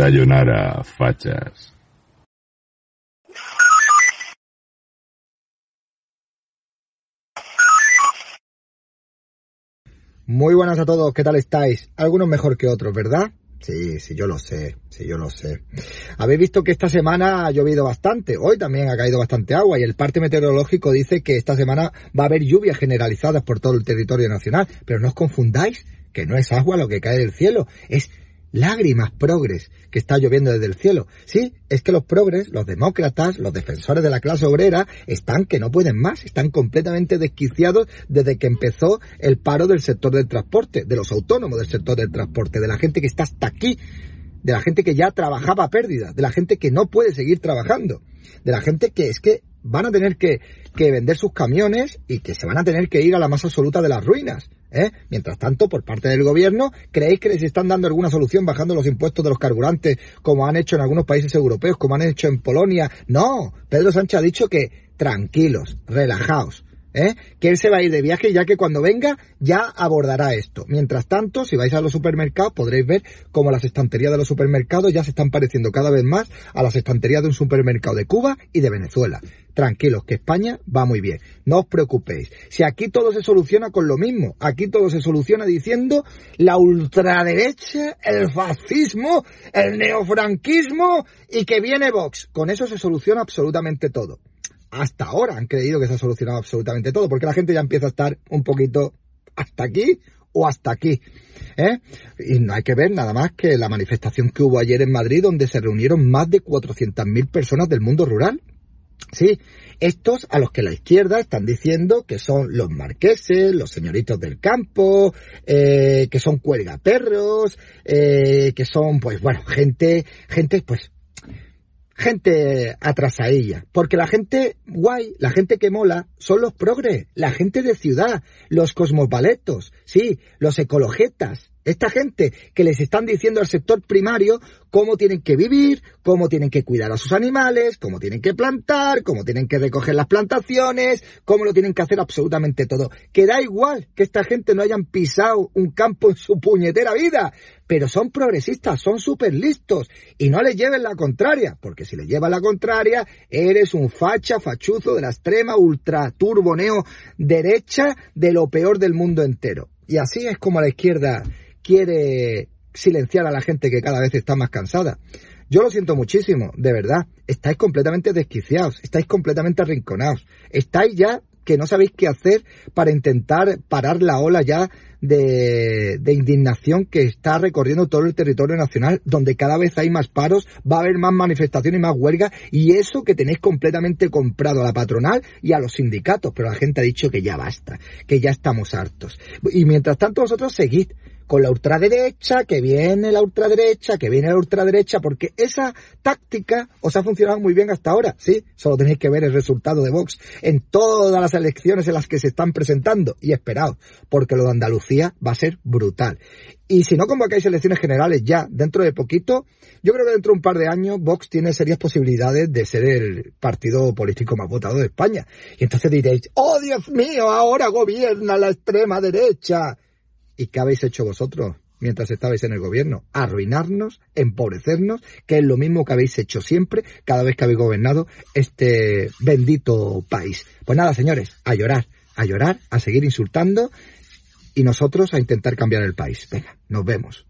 Sayonara, fachas. Muy buenas a todos, ¿qué tal estáis? Algunos mejor que otros, ¿verdad? Sí, sí, yo lo sé, sí, yo lo sé. Habéis visto que esta semana ha llovido bastante, hoy también ha caído bastante agua y el parte meteorológico dice que esta semana va a haber lluvias generalizadas por todo el territorio nacional, pero no os confundáis, que no es agua lo que cae del cielo, es lágrimas progres que está lloviendo desde el cielo. Sí, es que los progres, los demócratas, los defensores de la clase obrera, están que no pueden más, están completamente desquiciados desde que empezó el paro del sector del transporte, de los autónomos del sector del transporte, de la gente que está hasta aquí, de la gente que ya trabajaba a pérdida, de la gente que no puede seguir trabajando, de la gente que es que van a tener que, que vender sus camiones y que se van a tener que ir a la más absoluta de las ruinas. ¿Eh? Mientras tanto, por parte del gobierno, ¿creéis que les están dando alguna solución bajando los impuestos de los carburantes como han hecho en algunos países europeos, como han hecho en Polonia? No, Pedro Sánchez ha dicho que tranquilos, relajaos. ¿Eh? Que él se va a ir de viaje ya que cuando venga ya abordará esto. Mientras tanto, si vais a los supermercados podréis ver cómo las estanterías de los supermercados ya se están pareciendo cada vez más a las estanterías de un supermercado de Cuba y de Venezuela. Tranquilos, que España va muy bien. No os preocupéis. Si aquí todo se soluciona con lo mismo, aquí todo se soluciona diciendo la ultraderecha, el fascismo, el neofranquismo y que viene Vox. Con eso se soluciona absolutamente todo hasta ahora han creído que se ha solucionado absolutamente todo, porque la gente ya empieza a estar un poquito hasta aquí o hasta aquí. ¿eh? Y no hay que ver nada más que la manifestación que hubo ayer en Madrid, donde se reunieron más de 400.000 personas del mundo rural. Sí, estos a los que la izquierda están diciendo que son los marqueses, los señoritos del campo, eh, que son cuelgaperros, eh, que son, pues bueno, gente, gente, pues gente atrasadilla. Porque la gente guay, la gente que mola, son los progres, la gente de ciudad, los cosmopaletos, sí, los ecologetas. Esta gente que les están diciendo al sector primario cómo tienen que vivir, cómo tienen que cuidar a sus animales, cómo tienen que plantar, cómo tienen que recoger las plantaciones, cómo lo tienen que hacer absolutamente todo. Que da igual que esta gente no hayan pisado un campo en su puñetera vida, pero son progresistas, son súper listos y no les lleven la contraria, porque si les lleva la contraria, eres un facha, fachuzo de la extrema ultra turboneo derecha de lo peor del mundo entero. Y así es como la izquierda quiere silenciar a la gente que cada vez está más cansada. Yo lo siento muchísimo, de verdad. Estáis completamente desquiciados, estáis completamente arrinconados, estáis ya que no sabéis qué hacer para intentar parar la ola ya de, de, indignación que está recorriendo todo el territorio nacional, donde cada vez hay más paros, va a haber más manifestaciones y más huelgas, y eso que tenéis completamente comprado a la patronal y a los sindicatos, pero la gente ha dicho que ya basta, que ya estamos hartos. Y mientras tanto vosotros seguid con la ultraderecha, que viene la ultraderecha, que viene la ultraderecha, porque esa táctica os ha funcionado muy bien hasta ahora, ¿sí? Solo tenéis que ver el resultado de Vox en todas las elecciones en las que se están presentando, y esperaos, porque lo de Andalucía va a ser brutal. Y si no convocáis elecciones generales ya dentro de poquito, yo creo que dentro de un par de años Vox tiene serias posibilidades de ser el partido político más votado de España. Y entonces diréis, oh Dios mío, ahora gobierna la extrema derecha. ¿Y qué habéis hecho vosotros mientras estabais en el gobierno? Arruinarnos, empobrecernos, que es lo mismo que habéis hecho siempre cada vez que habéis gobernado este bendito país. Pues nada, señores, a llorar, a llorar, a seguir insultando y nosotros a intentar cambiar el país. Venga, nos vemos.